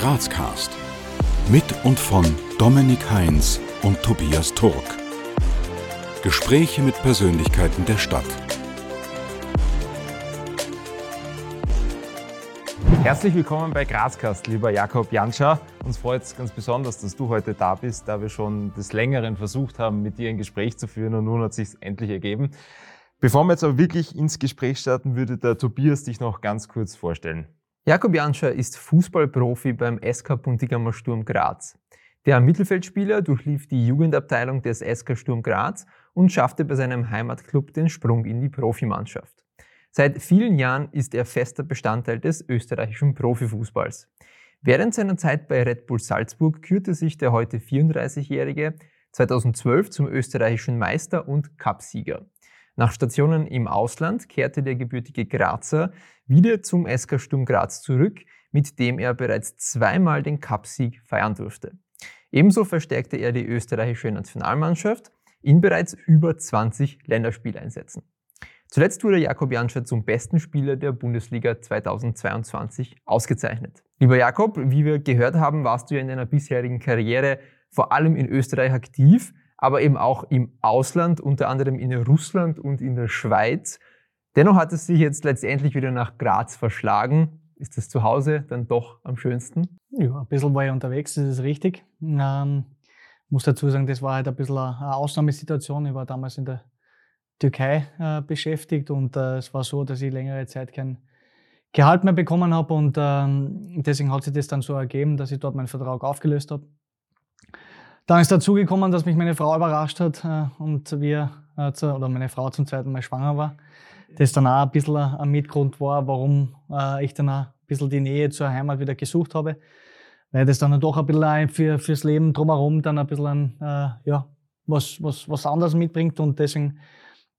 Grazcast. Mit und von Dominik Heinz und Tobias Turk. Gespräche mit Persönlichkeiten der Stadt. Herzlich willkommen bei Grazcast, lieber Jakob Janscha. Uns freut es ganz besonders, dass du heute da bist, da wir schon des Längeren versucht haben, mit dir ein Gespräch zu führen und nun hat es sich endlich ergeben. Bevor wir jetzt aber wirklich ins Gespräch starten, würde der Tobias dich noch ganz kurz vorstellen. Jakob Janscher ist Fußballprofi beim SK Puntigammer Sturm Graz. Der Mittelfeldspieler durchlief die Jugendabteilung des SK Sturm Graz und schaffte bei seinem Heimatclub den Sprung in die Profimannschaft. Seit vielen Jahren ist er fester Bestandteil des österreichischen Profifußballs. Während seiner Zeit bei Red Bull Salzburg kürte sich der heute 34-Jährige 2012 zum österreichischen Meister und Cupsieger. Nach Stationen im Ausland kehrte der gebürtige Grazer wieder zum SK Sturm Graz zurück, mit dem er bereits zweimal den Cupsieg feiern durfte. Ebenso verstärkte er die österreichische Nationalmannschaft in bereits über 20 Länderspieleinsätzen. Zuletzt wurde Jakob Janscher zum besten Spieler der Bundesliga 2022 ausgezeichnet. Lieber Jakob, wie wir gehört haben, warst du ja in deiner bisherigen Karriere vor allem in Österreich aktiv, aber eben auch im Ausland, unter anderem in Russland und in der Schweiz. Dennoch hat es sich jetzt letztendlich wieder nach Graz verschlagen. Ist das zu Hause dann doch am schönsten? Ja, ein bisschen war ich unterwegs, das ist richtig. Ähm, muss dazu sagen, das war halt ein bisschen eine Ausnahmesituation. Ich war damals in der Türkei äh, beschäftigt und äh, es war so, dass ich längere Zeit kein Gehalt mehr bekommen habe und ähm, deswegen hat sich das dann so ergeben, dass ich dort meinen Vertrag aufgelöst habe. Dann ist dazu gekommen, dass mich meine Frau überrascht hat äh, und wir, äh, zu, oder meine Frau zum zweiten Mal schwanger war. Das dann auch ein bisschen ein Mitgrund war, warum äh, ich dann auch ein bisschen die Nähe zur Heimat wieder gesucht habe. Weil das dann doch ein bisschen für, fürs Leben drumherum dann ein bisschen ein, ja, was, was, was anderes mitbringt und deswegen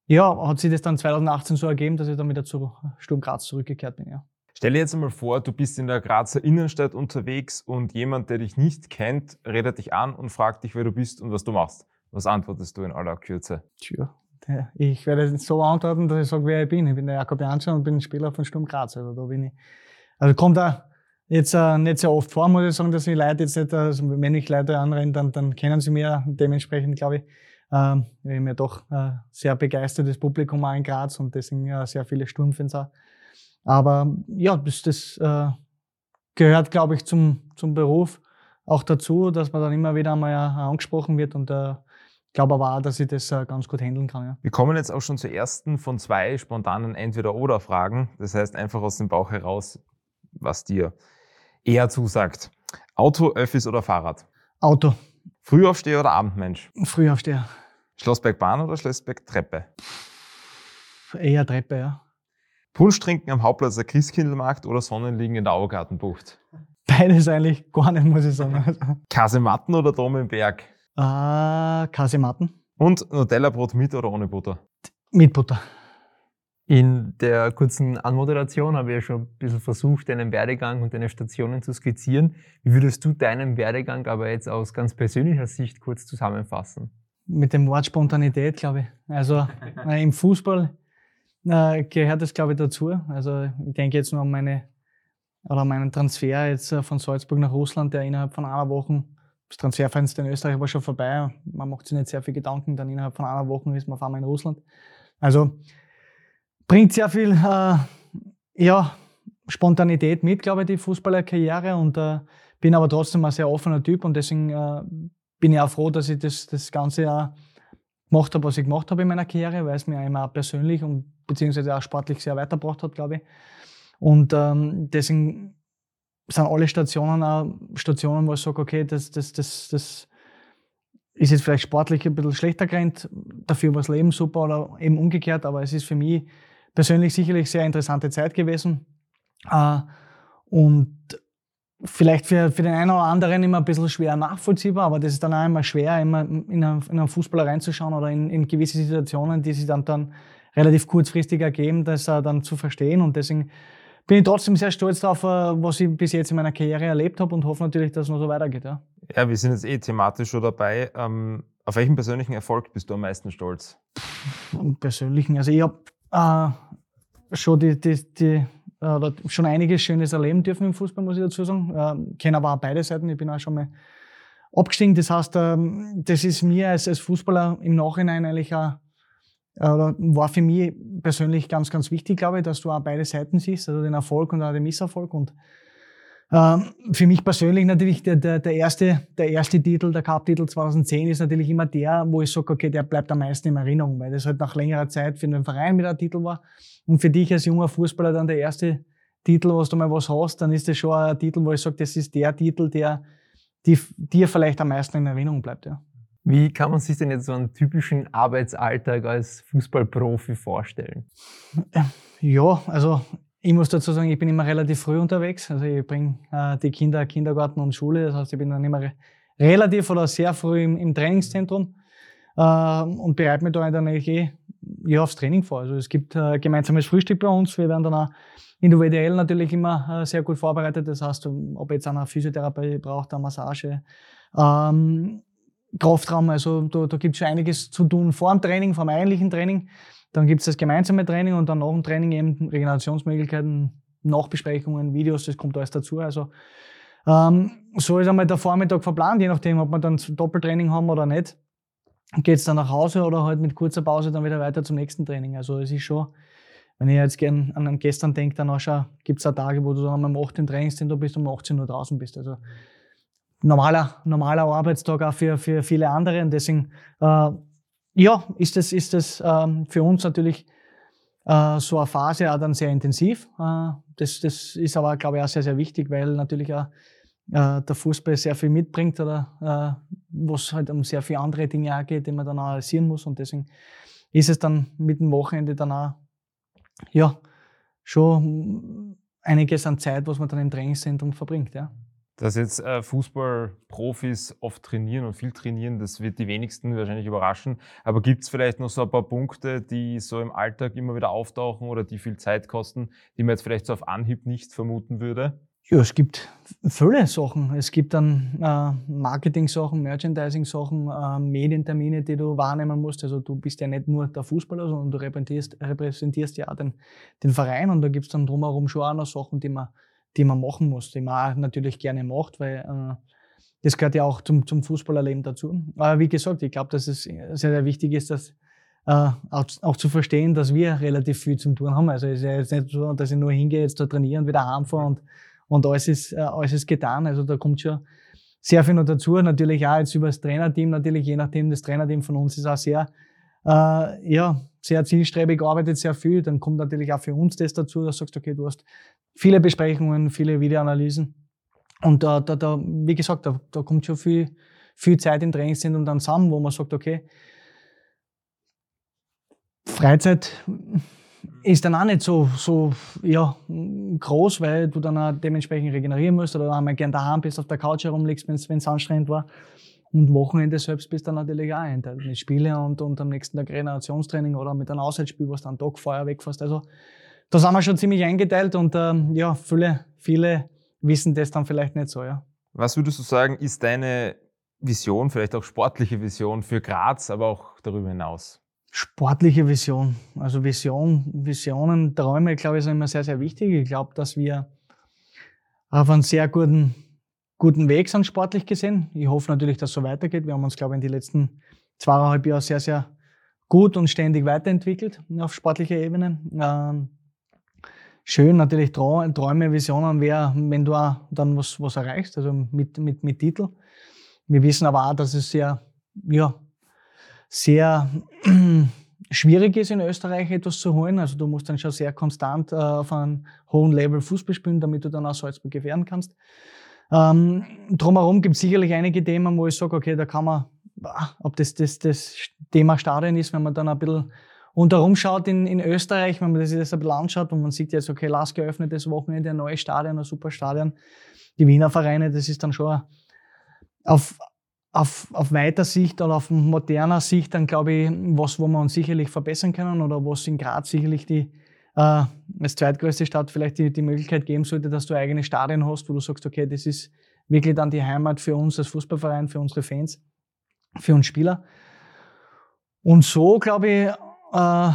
ja, hat sich das dann 2018 so ergeben, dass ich dann wieder zu Sturm Graz zurückgekehrt bin. Ja. Stell dir jetzt einmal vor, du bist in der Grazer Innenstadt unterwegs und jemand, der dich nicht kennt, redet dich an und fragt dich, wer du bist und was du machst. Was antwortest du in aller Kürze? Tja, ich werde so antworten, dass ich sage, wer ich bin. Ich bin der Jakob Janscher und bin Spieler von Sturm Graz. Also da bin ich. Also kommt da jetzt äh, nicht sehr oft vor, muss ich sagen, dass ich Leute jetzt nicht, also wenn ich Leute anrenne, dann, dann kennen sie mir dementsprechend, glaube ich. Ähm, ich bin ja doch äh, sehr begeistertes Publikum auch in Graz und deswegen äh, sehr viele Sturmfans auch. Aber ja, das, das äh, gehört, glaube ich, zum, zum Beruf auch dazu, dass man dann immer wieder einmal angesprochen wird und äh, glaube aber auch, dass ich das äh, ganz gut handeln kann. Ja. Wir kommen jetzt auch schon zur ersten von zwei spontanen Entweder-Oder-Fragen. Das heißt einfach aus dem Bauch heraus, was dir eher zusagt. Auto, Öffis oder Fahrrad? Auto. Frühaufsteher oder Abendmensch? Frühaufsteher. Schlossberg Bahn oder Schlossberg Treppe? Eher Treppe, ja. Punsch trinken am Hauptplatz der Christkindlmarkt oder Sonnenliegen in der Augartenbucht? Beides eigentlich gar nicht, muss ich sagen. Kasematten oder Dom im Berg? Äh, Kasematten. Und Nutella-Brot mit oder ohne Butter? Mit Butter. In der kurzen Anmoderation habe ich ja schon ein bisschen versucht, deinen Werdegang und deine Stationen zu skizzieren. Wie würdest du deinen Werdegang aber jetzt aus ganz persönlicher Sicht kurz zusammenfassen? Mit dem Wort Spontanität, glaube ich. Also äh, im Fußball äh, gehört das, glaube ich, dazu. Also ich denke jetzt nur an meine oder meinen Transfer jetzt äh, von Salzburg nach Russland, der innerhalb von einer Woche, das Transferfenster in Österreich war schon vorbei, man macht sich nicht sehr viel Gedanken, dann innerhalb von einer Woche ist man auf einmal in Russland. Also bringt sehr viel äh, ja, Spontanität mit, glaube ich, die Fußballerkarriere und äh, bin aber trotzdem ein sehr offener Typ und deswegen äh, bin ich auch froh, dass ich das, das Ganze ja gemacht habe, was ich gemacht habe in meiner Karriere, weil es mir immer auch persönlich und beziehungsweise auch sportlich sehr weitergebracht hat, glaube ich. Und ähm, deswegen sind alle Stationen auch Stationen, wo ich sage, okay, das, das, das, das ist jetzt vielleicht sportlich ein bisschen schlechter gerannt, dafür war das Leben super oder eben umgekehrt, aber es ist für mich persönlich sicherlich sehr interessante Zeit gewesen. Äh, und vielleicht für, für den einen oder anderen immer ein bisschen schwer nachvollziehbar, aber das ist dann auch immer schwer, immer in einen, in einen Fußballer reinzuschauen oder in, in gewisse Situationen, die sich dann, dann relativ kurzfristig ergeben, das dann zu verstehen. Und deswegen bin ich trotzdem sehr stolz darauf, uh, was ich bis jetzt in meiner Karriere erlebt habe und hoffe natürlich, dass es noch so weitergeht. Ja, ja wir sind jetzt eh thematisch schon dabei. Ähm, auf welchen persönlichen Erfolg bist du am meisten stolz? Persönlichen, also ich habe uh, schon die, die, die äh, schon einiges Schönes erleben dürfen im Fußball, muss ich dazu sagen. Äh, kenne aber auch beide Seiten. Ich bin auch schon mal abgestiegen. Das heißt, ähm, das ist mir als, als Fußballer im Nachhinein eigentlich auch, äh, war für mich persönlich ganz, ganz wichtig, glaube ich, dass du auch beide Seiten siehst, also den Erfolg und auch den Misserfolg. Und ähm, für mich persönlich natürlich der, der, der, erste, der erste Titel, der Cup-Titel 2010 ist natürlich immer der, wo ich sage, okay, der bleibt am meisten in Erinnerung, weil das halt nach längerer Zeit für den Verein wieder ein Titel war. Und für dich als junger Fußballer dann der erste Titel, wo du mal was hast, dann ist das schon ein Titel, wo ich sage, das ist der Titel, der dir vielleicht am meisten in Erinnerung bleibt. Ja. Wie kann man sich denn jetzt so einen typischen Arbeitsalltag als Fußballprofi vorstellen? Ja, also ich muss dazu sagen, ich bin immer relativ früh unterwegs. Also ich bringe äh, die Kinder Kindergarten und Schule. Das heißt, ich bin dann immer re relativ oder sehr früh im, im Trainingszentrum äh, und bereite mich da Nähe eh, ja, aufs Training vor. Also es gibt äh, gemeinsames Frühstück bei uns. Wir werden dann auch individuell natürlich immer äh, sehr gut vorbereitet. Das heißt, ob jetzt einer Physiotherapie braucht, eine Massage, ähm, Kraftraum. Also da, da gibt es schon einiges zu tun vor dem Training, vor dem eigentlichen Training. Dann gibt es das gemeinsame Training und dann nach dem Training eben Regenerationsmöglichkeiten, Nachbesprechungen, Videos, das kommt alles dazu. Also ähm, so ist einmal der Vormittag verplant, je nachdem, ob wir dann Doppeltraining haben oder nicht. Geht es dann nach Hause oder halt mit kurzer Pause dann wieder weiter zum nächsten Training. Also es ist schon, wenn ich jetzt gern an gestern denke, dann auch schon, gibt es Tage, wo du dann um 8 im Trainingszentrum bist und um 18 Uhr draußen bist. Also normaler, normaler Arbeitstag auch für, für viele andere. Und deswegen äh, ja, ist das, ist das ähm, für uns natürlich äh, so eine Phase auch dann sehr intensiv. Äh, das, das ist aber, glaube ich, auch sehr, sehr wichtig, weil natürlich auch äh, der Fußball sehr viel mitbringt oder äh, wo es halt um sehr viele andere Dinge auch geht, die man dann analysieren muss. Und deswegen ist es dann mit dem Wochenende dann auch, ja, schon einiges an Zeit, was man dann im Trainingszentrum verbringt. Ja. Dass jetzt äh, Fußballprofis oft trainieren und viel trainieren, das wird die wenigsten wahrscheinlich überraschen. Aber gibt es vielleicht noch so ein paar Punkte, die so im Alltag immer wieder auftauchen oder die viel Zeit kosten, die man jetzt vielleicht so auf Anhieb nicht vermuten würde? Ja, es gibt viele Sachen. Es gibt dann äh, Marketing-Sachen, Merchandising-Sachen, äh, Medientermine, die du wahrnehmen musst. Also du bist ja nicht nur der Fußballer, sondern du repräsentierst, repräsentierst ja auch den, den Verein und da gibt es dann drumherum schon auch noch Sachen, die man die man machen muss, die man auch natürlich gerne macht, weil äh, das gehört ja auch zum, zum Fußballerleben dazu. Aber wie gesagt, ich glaube, dass es sehr, sehr wichtig ist, dass äh, auch, auch, zu verstehen, dass wir relativ viel zum tun haben. Also es ist ja jetzt nicht so, dass ich nur hingehe, jetzt da trainieren, wieder heimfahre und, und alles, ist, äh, alles ist getan. Also da kommt schon sehr viel noch dazu. Natürlich auch jetzt über das Trainerteam, natürlich je nachdem, das Trainerteam von uns ist auch sehr, äh, ja, sehr zielstrebig, arbeitet sehr viel. Dann kommt natürlich auch für uns das dazu, dass du sagst, okay, du hast viele Besprechungen, viele Videoanalysen. Und da, da, da wie gesagt, da, da kommt schon viel, viel Zeit im Trainingszentrum dann zusammen, wo man sagt, okay, Freizeit ist dann auch nicht so, so ja, groß, weil du dann auch dementsprechend regenerieren musst oder einmal gern daheim bist, auf der Couch herumliegst, wenn es anstrengend war. Und Wochenende selbst bist dann natürlich auch einteilt mit Spiele und, und am nächsten Tag Regenerationstraining oder mit einem Auswärtsspiel, du dann Tag vorher wegfährst. Also da sind wir schon ziemlich eingeteilt und ähm, ja, viele, viele wissen das dann vielleicht nicht so, ja. Was würdest du sagen, ist deine Vision, vielleicht auch sportliche Vision für Graz, aber auch darüber hinaus? Sportliche Vision. Also Vision, Visionen, Träume, glaube ich, sind immer sehr, sehr wichtig. Ich glaube, dass wir auf einem sehr guten guten Weg sind, sportlich gesehen. Ich hoffe natürlich, dass es so weitergeht. Wir haben uns, glaube ich, in den letzten zweieinhalb Jahren sehr, sehr gut und ständig weiterentwickelt auf sportlicher Ebene. Ähm, schön natürlich Träume, Visionen wäre, wenn du auch dann was, was erreichst, also mit, mit, mit Titel. Wir wissen aber auch, dass es sehr, ja, sehr schwierig ist, in Österreich etwas zu holen. Also du musst dann schon sehr konstant äh, auf einem hohen Level Fußball spielen, damit du dann auch Salzburg gewähren kannst. Ähm, drumherum gibt es sicherlich einige Themen, wo ich sage, okay, da kann man, ob das, das das Thema Stadion ist, wenn man dann ein bisschen rundherum schaut in, in Österreich, wenn man sich das ein bisschen anschaut und man sieht jetzt, okay, Lask geöffnetes Wochenende, ein neues Stadion, ein super Stadion. Die Wiener Vereine, das ist dann schon auf, auf, auf weiter Sicht oder auf moderner Sicht dann, glaube ich, was, wo wir uns sicherlich verbessern können oder was in Graz sicherlich die, äh, als zweitgrößte Stadt vielleicht die, die Möglichkeit geben sollte, dass du eigene Stadien hast, wo du sagst, okay, das ist wirklich dann die Heimat für uns als Fußballverein, für unsere Fans, für uns Spieler. Und so, glaube ich, äh,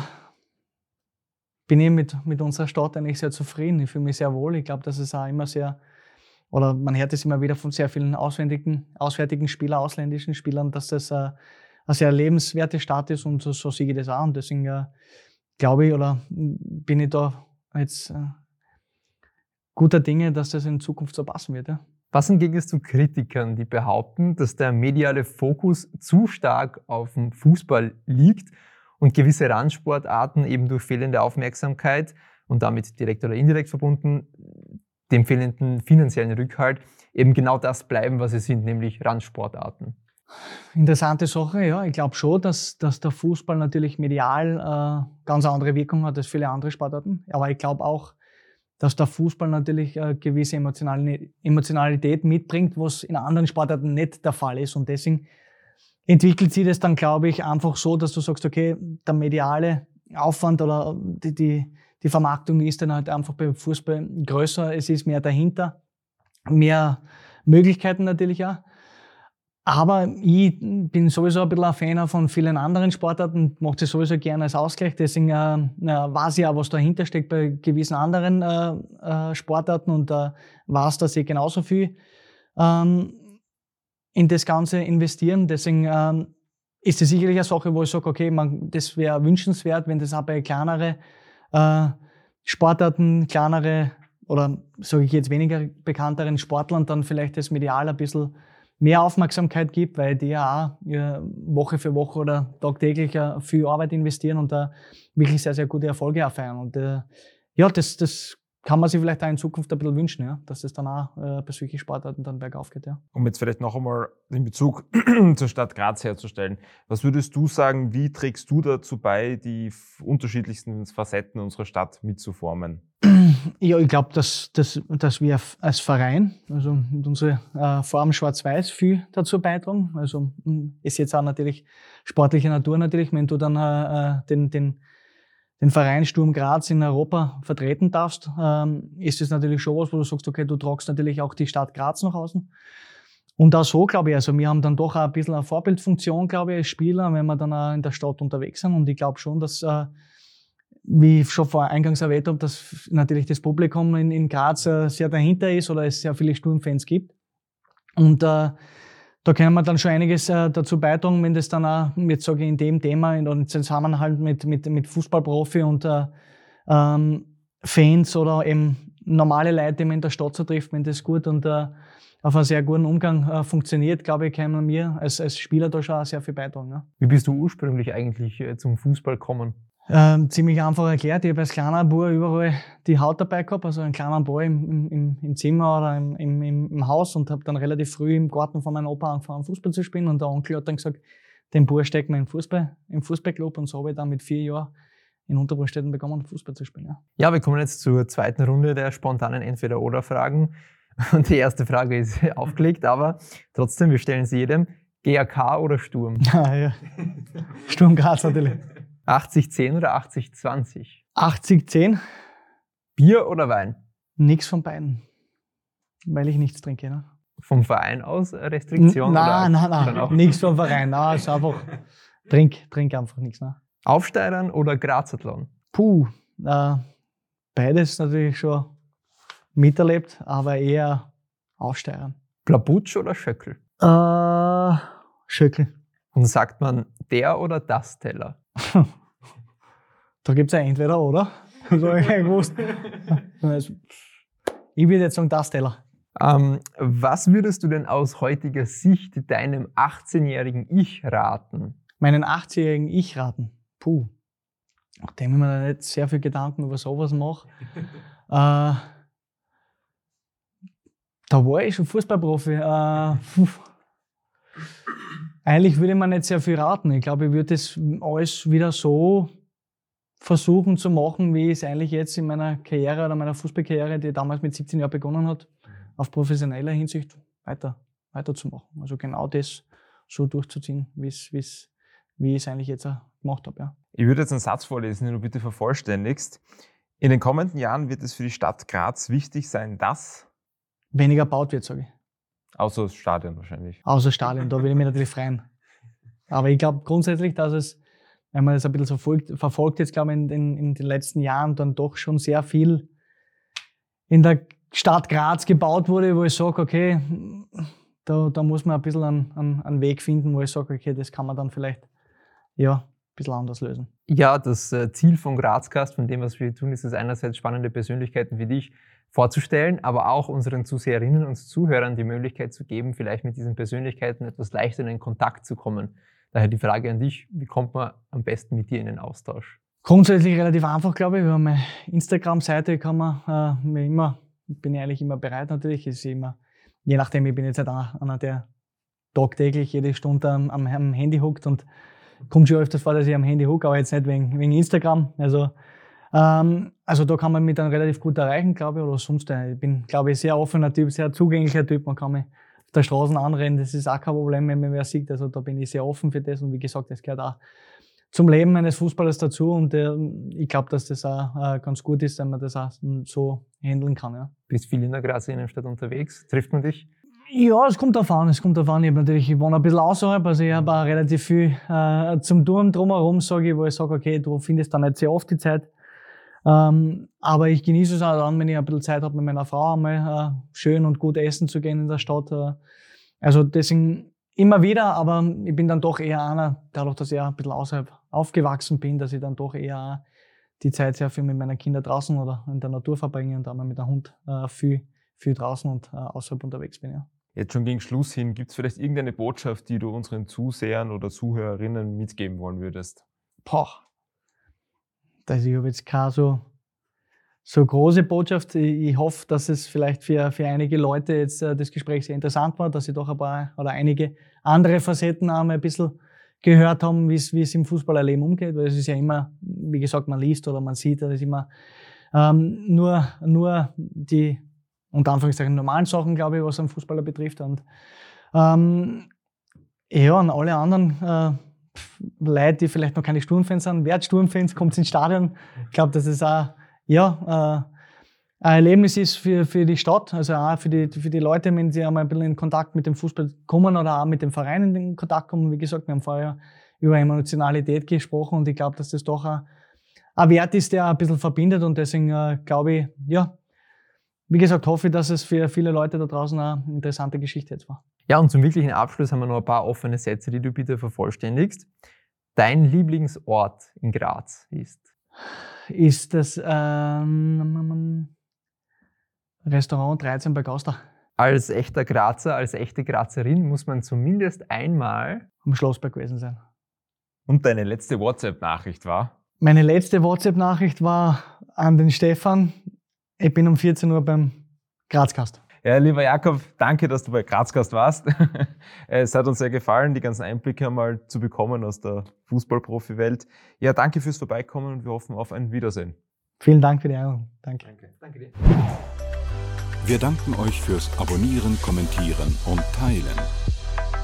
bin ich mit, mit unserer Stadt eigentlich sehr zufrieden. Ich fühle mich sehr wohl. Ich glaube, dass es auch immer sehr, oder man hört es immer wieder von sehr vielen auswärtigen, auswärtigen Spielern, ausländischen Spielern, dass das äh, eine sehr lebenswerte Stadt ist und so, so sehe ich das auch. Und deswegen äh, glaube ich oder bin ich da jetzt äh, guter Dinge, dass das in Zukunft so passen wird. Ja. Was entgegnest du Kritikern, die behaupten, dass der mediale Fokus zu stark auf dem Fußball liegt und gewisse Randsportarten eben durch fehlende Aufmerksamkeit und damit direkt oder indirekt verbunden dem fehlenden finanziellen Rückhalt eben genau das bleiben, was sie sind, nämlich Randsportarten? Interessante Sache, ja. Ich glaube schon, dass, dass der Fußball natürlich medial äh, ganz andere Wirkung hat als viele andere Sportarten. Aber ich glaube auch, dass der Fußball natürlich äh, gewisse Emotionalität mitbringt, was in anderen Sportarten nicht der Fall ist. Und deswegen entwickelt sich das dann, glaube ich, einfach so, dass du sagst, okay, der mediale Aufwand oder die, die, die Vermarktung ist dann halt einfach beim Fußball größer. Es ist mehr dahinter, mehr Möglichkeiten natürlich auch. Aber ich bin sowieso ein bisschen ein Fan von vielen anderen Sportarten, mache das sowieso gerne als Ausgleich. Deswegen äh, weiß ich auch, was dahinter steckt bei gewissen anderen äh, äh, Sportarten und äh, weiß, dass ich genauso viel ähm, in das Ganze investieren. Deswegen ähm, ist es sicherlich eine Sache, wo ich sage, okay, man, das wäre wünschenswert, wenn das auch bei kleineren äh, Sportarten, kleinere oder sage ich jetzt weniger bekannteren Sportlern dann vielleicht das medial ein bisschen mehr Aufmerksamkeit gibt, weil die ja auch Woche für Woche oder tagtäglich viel Arbeit investieren und da wirklich sehr, sehr gute Erfolge erfeiern. Und äh, ja, das, das kann man sich vielleicht auch in Zukunft ein bisschen wünschen, ja, dass es dann auch äh, bei solchen Sportarten dann bergauf geht. Ja. Um jetzt vielleicht noch einmal den Bezug zur Stadt Graz herzustellen, was würdest du sagen, wie trägst du dazu bei, die unterschiedlichsten Facetten unserer Stadt mitzuformen? Ja, ich glaube, dass, dass, dass wir als Verein, also mit unserer äh, Form Schwarz-Weiß, viel dazu beitragen. Also ist jetzt auch natürlich sportliche Natur natürlich, wenn du dann äh, äh den, den den Verein Sturm Graz in Europa vertreten darfst, ähm, ist es natürlich schon was, wo du sagst, okay, du tragst natürlich auch die Stadt Graz nach außen. Und auch so, glaube ich, also wir haben dann doch auch ein bisschen eine Vorbildfunktion, glaube ich, als Spieler, wenn wir dann auch in der Stadt unterwegs sind. Und ich glaube schon, dass, äh, wie ich schon vor eingangs erwähnt habe, dass natürlich das Publikum in, in Graz äh, sehr dahinter ist oder es sehr viele Sturmfans gibt. Und äh, da können wir dann schon einiges äh, dazu beitragen, wenn das dann auch, jetzt sage ich, in dem Thema, in, in Zusammenhalt mit, mit, mit Fußballprofi und äh, ähm, Fans oder eben normale Leute, die man in der Stadt so trifft, wenn das gut und äh, auf einen sehr guten Umgang äh, funktioniert, glaube ich, können wir als, als Spieler da schon sehr viel beitragen. Ja. Wie bist du ursprünglich eigentlich äh, zum Fußball gekommen? Ähm, ziemlich einfach erklärt. Ich habe als kleiner Bub überall die Haut dabei gehabt, also einen kleinen Ball im, im, im Zimmer oder im, im, im Haus und habe dann relativ früh im Garten von meinem Opa angefangen, Fußball zu spielen. Und der Onkel hat dann gesagt, den Bub steckt mir im Fußball, im Fußballclub. Und so habe ich dann mit vier Jahren in Unterbrunstetten begonnen, Fußball zu spielen. Ja. ja, wir kommen jetzt zur zweiten Runde der spontanen Entweder-Oder-Fragen. Und die erste Frage ist aufgelegt, aber trotzdem, wir stellen sie jedem. GAK oder Sturm? Ah, ja. Sturm Graz natürlich. 80-10 oder 80-20? 80-10. Bier oder Wein? Nix von beiden. Weil ich nichts trinke. Ne? Vom Verein aus Restriktion? Nein, nein, nein. Nichts vom Verein. Nein, ist einfach. Trink, trink einfach nichts. Ne? Aufsteigern oder Grazathlon? Puh, äh, beides natürlich schon miterlebt, aber eher Aufsteigern. Plabutsch oder Schöckel? Äh, Schöckel. Und sagt man der oder das Teller? Da gibt es ja entweder oder. So ich gewusst. Ich würde jetzt sagen, das Teller. Ähm, was würdest du denn aus heutiger Sicht deinem 18-jährigen Ich raten? Meinen 18-jährigen Ich raten? Puh. Nachdem ich mir da nicht sehr viel Gedanken über sowas mache. äh, da war ich schon Fußballprofi. Äh, eigentlich würde man nicht sehr viel raten. Ich glaube, ich würde das alles wieder so versuchen zu machen, wie ich es eigentlich jetzt in meiner Karriere oder meiner Fußballkarriere, die damals mit 17 Jahren begonnen hat, auf professioneller Hinsicht weiter, weiterzumachen. Also genau das so durchzuziehen, wie's, wie's, wie ich es eigentlich jetzt gemacht habe. Ja. Ich würde jetzt einen Satz vorlesen, den du bitte vervollständigst. In den kommenden Jahren wird es für die Stadt Graz wichtig sein, dass weniger gebaut wird, sage ich. Außer das Stadion wahrscheinlich. Außer das Stadion, da will ich mich natürlich freuen. Aber ich glaube grundsätzlich, dass es, wenn man das ein bisschen verfolgt, verfolgt jetzt, glaube ich, in, in, in den letzten Jahren dann doch schon sehr viel in der Stadt Graz gebaut wurde, wo ich sage, okay, da, da muss man ein bisschen einen, einen, einen Weg finden, wo ich sage, okay, das kann man dann vielleicht ja, ein bisschen anders lösen. Ja, das äh, Ziel von Grazcast, von dem, was wir tun, ist es einerseits spannende Persönlichkeiten wie dich vorzustellen, aber auch unseren Zuseherinnen und Zuhörern die Möglichkeit zu geben, vielleicht mit diesen Persönlichkeiten etwas leichter in Kontakt zu kommen. Daher die Frage an dich, wie kommt man am besten mit dir in den Austausch? Grundsätzlich relativ einfach, glaube ich. Wir haben eine Instagram-Seite, kann man äh, immer, bin ich eigentlich immer bereit natürlich. Ist immer, je nachdem, ich bin jetzt halt einer, der tagtäglich jede Stunde am, am, Handy huckt und kommt schon öfters vor, dass ich am Handy hucke, aber jetzt nicht wegen, wegen Instagram. Also, ähm, also da kann man mich dann relativ gut erreichen, glaube ich, oder sonst. Äh, ich bin, glaube ich, sehr offener Typ, sehr zugänglicher Typ. Man kann mich der Straßen anrennen, das ist auch kein Problem, wenn man wer sieht. Also da bin ich sehr offen für das und wie gesagt, das gehört auch zum Leben eines Fußballers dazu und äh, ich glaube, dass das auch äh, ganz gut ist, wenn man das auch so handeln kann. Ja. Bist viel in der Graz Innenstadt unterwegs? Trifft man dich? Ja, es kommt darauf an. Es kommt darauf an. Ich, natürlich, ich wohne ein bisschen außerhalb, also ich habe auch relativ viel äh, zum Turm drumherum, sage ich, wo ich sage, okay, du findest da nicht sehr oft die Zeit. Ähm, aber ich genieße es auch dann, wenn ich ein bisschen Zeit habe, mit meiner Frau einmal äh, schön und gut essen zu gehen in der Stadt. Äh. Also deswegen immer wieder, aber ich bin dann doch eher einer, dadurch, dass ich ein bisschen außerhalb aufgewachsen bin, dass ich dann doch eher die Zeit sehr viel mit meinen Kindern draußen oder in der Natur verbringe und einmal mit dem Hund äh, viel, viel draußen und äh, außerhalb unterwegs bin. Ja. Jetzt schon gegen Schluss hin, gibt es vielleicht irgendeine Botschaft, die du unseren Zusehern oder Zuhörerinnen mitgeben wollen würdest? Boah, also ich habe jetzt keine so, so große Botschaft. Ich hoffe, dass es vielleicht für, für einige Leute jetzt äh, das Gespräch sehr interessant war, dass sie doch ein paar oder einige andere Facetten auch mal ein bisschen gehört haben, wie es, im Fußballerleben umgeht. Weil es ist ja immer, wie gesagt, man liest oder man sieht, das ist immer ähm, nur, nur die unter Anführungszeichen normalen Sachen, glaube ich, was einen Fußballer betrifft. Und ähm, ja, an alle anderen äh, Leute, die vielleicht noch keine Sturmfans sind, werdet Sturmfans, kommt ins Stadion. Ich glaube, dass es auch ja, äh, ein Erlebnis ist für, für die Stadt, also auch für die, für die Leute, wenn sie einmal ein bisschen in Kontakt mit dem Fußball kommen oder auch mit dem Verein in Kontakt kommen. Wie gesagt, wir haben vorher über Emotionalität gesprochen und ich glaube, dass das doch ein, ein Wert ist, der ein bisschen verbindet und deswegen äh, glaube ich, ja, wie gesagt, hoffe ich, dass es für viele Leute da draußen eine interessante Geschichte jetzt war. Ja, und zum wirklichen Abschluss haben wir noch ein paar offene Sätze, die du bitte vervollständigst. Dein Lieblingsort in Graz ist? Ist das ähm, Restaurant 13 bei Gauster. Als echter Grazer, als echte Grazerin muss man zumindest einmal am Schlossberg gewesen sein. Und deine letzte WhatsApp-Nachricht war? Meine letzte WhatsApp-Nachricht war an den Stefan. Ich bin um 14 Uhr beim Grazkast. Ja, lieber Jakob, danke, dass du bei Grazgast warst. es hat uns sehr gefallen, die ganzen Einblicke einmal zu bekommen aus der Fußballprofi-Welt. Ja, danke fürs Vorbeikommen und wir hoffen auf ein Wiedersehen. Vielen Dank für die Einladung. Danke. Danke, danke dir. Wir danken euch fürs Abonnieren, Kommentieren und Teilen.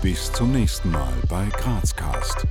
Bis zum nächsten Mal bei Grazcast.